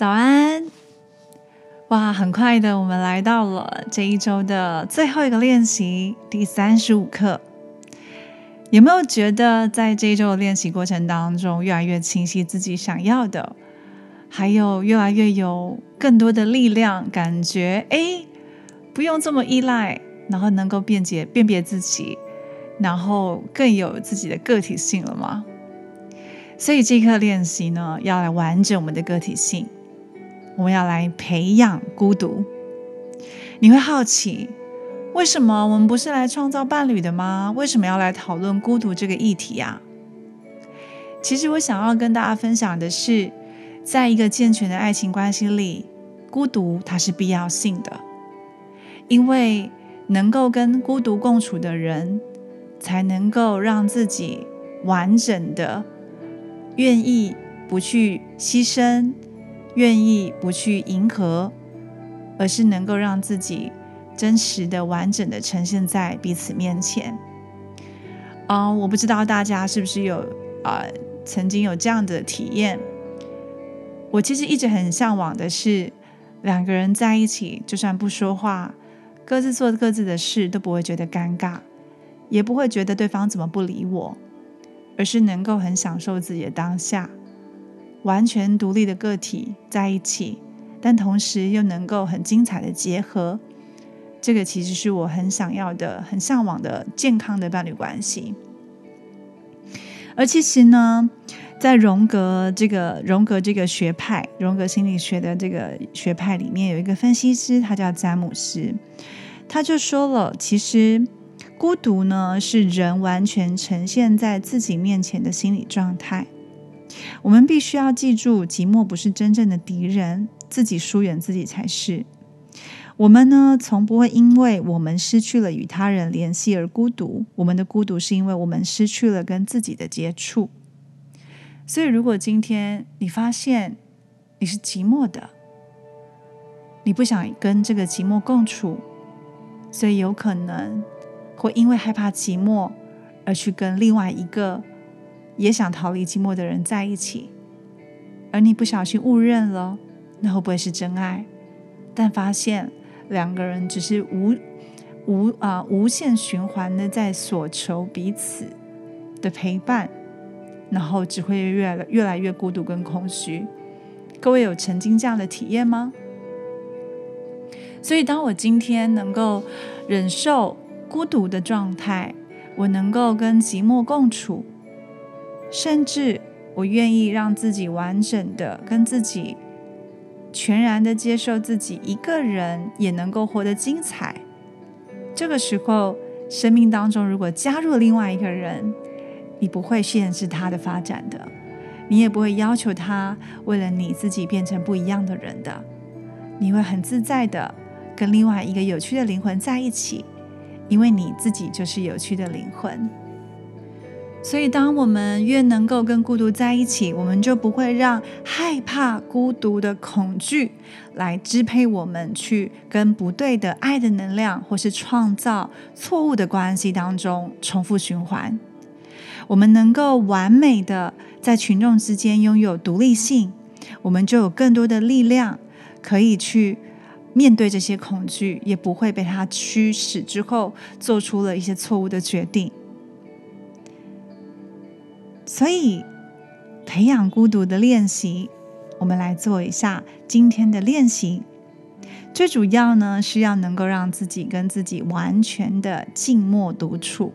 早安！哇，很快的，我们来到了这一周的最后一个练习，第三十五课。有没有觉得在这一周的练习过程当中，越来越清晰自己想要的，还有越来越有更多的力量，感觉哎，不用这么依赖，然后能够辨解辨别自己，然后更有自己的个体性了吗？所以这课练习呢，要来完整我们的个体性。我们要来培养孤独。你会好奇，为什么我们不是来创造伴侣的吗？为什么要来讨论孤独这个议题啊？其实我想要跟大家分享的是，在一个健全的爱情关系里，孤独它是必要性的，因为能够跟孤独共处的人，才能够让自己完整的愿意不去牺牲。愿意不去迎合，而是能够让自己真实的、完整的呈现在彼此面前。啊，我不知道大家是不是有啊，曾经有这样的体验。我其实一直很向往的是，两个人在一起，就算不说话，各自做各自的事，都不会觉得尴尬，也不会觉得对方怎么不理我，而是能够很享受自己的当下。完全独立的个体在一起，但同时又能够很精彩的结合，这个其实是我很想要的、很向往的健康的伴侣关系。而其实呢，在荣格这个荣格这个学派、荣格心理学的这个学派里面，有一个分析师，他叫詹姆斯，他就说了，其实孤独呢是人完全呈现在自己面前的心理状态。我们必须要记住，寂寞不是真正的敌人，自己疏远自己才是。我们呢，从不会因为我们失去了与他人联系而孤独。我们的孤独是因为我们失去了跟自己的接触。所以，如果今天你发现你是寂寞的，你不想跟这个寂寞共处，所以有可能会因为害怕寂寞而去跟另外一个。也想逃离寂寞的人在一起，而你不小心误认了，那会不会是真爱？但发现两个人只是无无啊无限循环的在所求彼此的陪伴，然后只会越来越来越孤独跟空虚。各位有曾经这样的体验吗？所以，当我今天能够忍受孤独的状态，我能够跟寂寞共处。甚至我愿意让自己完整的跟自己全然的接受自己一个人也能够活得精彩。这个时候，生命当中如果加入另外一个人，你不会限制他的发展的，你也不会要求他为了你自己变成不一样的人的，你会很自在的跟另外一个有趣的灵魂在一起，因为你自己就是有趣的灵魂。所以，当我们越能够跟孤独在一起，我们就不会让害怕孤独的恐惧来支配我们，去跟不对的爱的能量，或是创造错误的关系当中重复循环。我们能够完美的在群众之间拥有独立性，我们就有更多的力量可以去面对这些恐惧，也不会被它驱使之后做出了一些错误的决定。所以，培养孤独的练习，我们来做一下今天的练习。最主要呢，是要能够让自己跟自己完全的静默独处。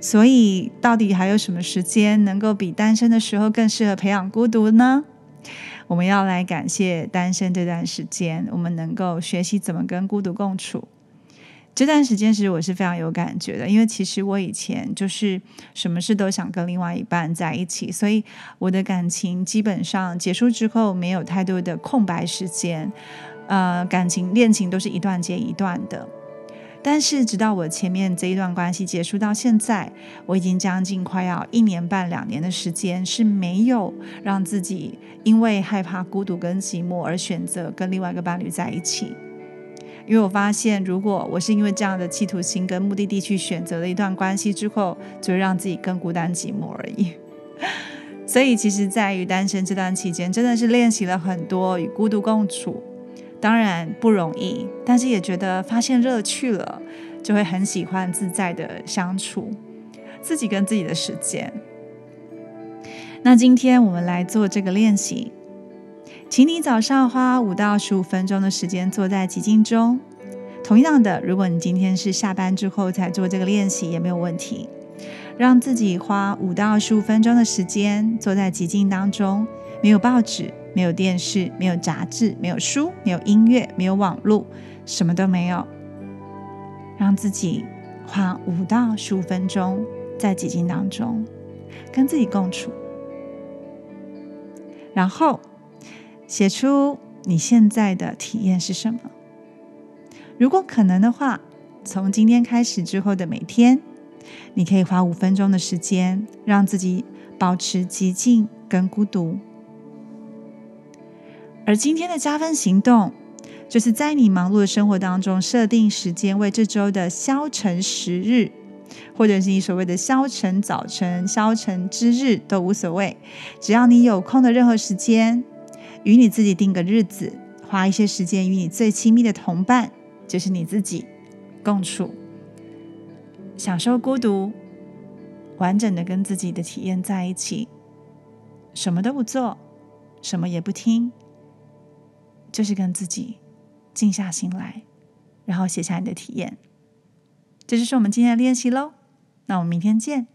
所以，到底还有什么时间能够比单身的时候更适合培养孤独呢？我们要来感谢单身这段时间，我们能够学习怎么跟孤独共处。这段时间其实我是非常有感觉的，因为其实我以前就是什么事都想跟另外一半在一起，所以我的感情基本上结束之后没有太多的空白时间，呃，感情恋情都是一段接一段的。但是直到我前面这一段关系结束到现在，我已经将近快要一年半两年的时间是没有让自己因为害怕孤独跟寂寞而选择跟另外一个伴侣在一起。因为我发现，如果我是因为这样的企图心跟目的地去选择了一段关系之后，就会让自己更孤单寂寞而已。所以，其实，在于单身这段期间，真的是练习了很多与孤独共处。当然不容易，但是也觉得发现乐趣了，就会很喜欢自在的相处，自己跟自己的时间。那今天我们来做这个练习，请你早上花五到十五分钟的时间坐在寂静中。同样的，如果你今天是下班之后才做这个练习，也没有问题。让自己花五到十五分钟的时间坐在寂静当中，没有报纸，没有电视，没有杂志，没有书，没有音乐，没有网络，什么都没有。让自己花五到十五分钟在寂静当中，跟自己共处，然后写出你现在的体验是什么。如果可能的话，从今天开始之后的每天。你可以花五分钟的时间，让自己保持寂静跟孤独。而今天的加分行动，就是在你忙碌的生活当中设定时间，为这周的消沉时日，或者是你所谓的消沉早晨、消沉之日都无所谓。只要你有空的任何时间，与你自己定个日子，花一些时间与你最亲密的同伴，就是你自己共处。享受孤独，完整的跟自己的体验在一起，什么都不做，什么也不听，就是跟自己静下心来，然后写下你的体验。这就是我们今天的练习喽。那我们明天见。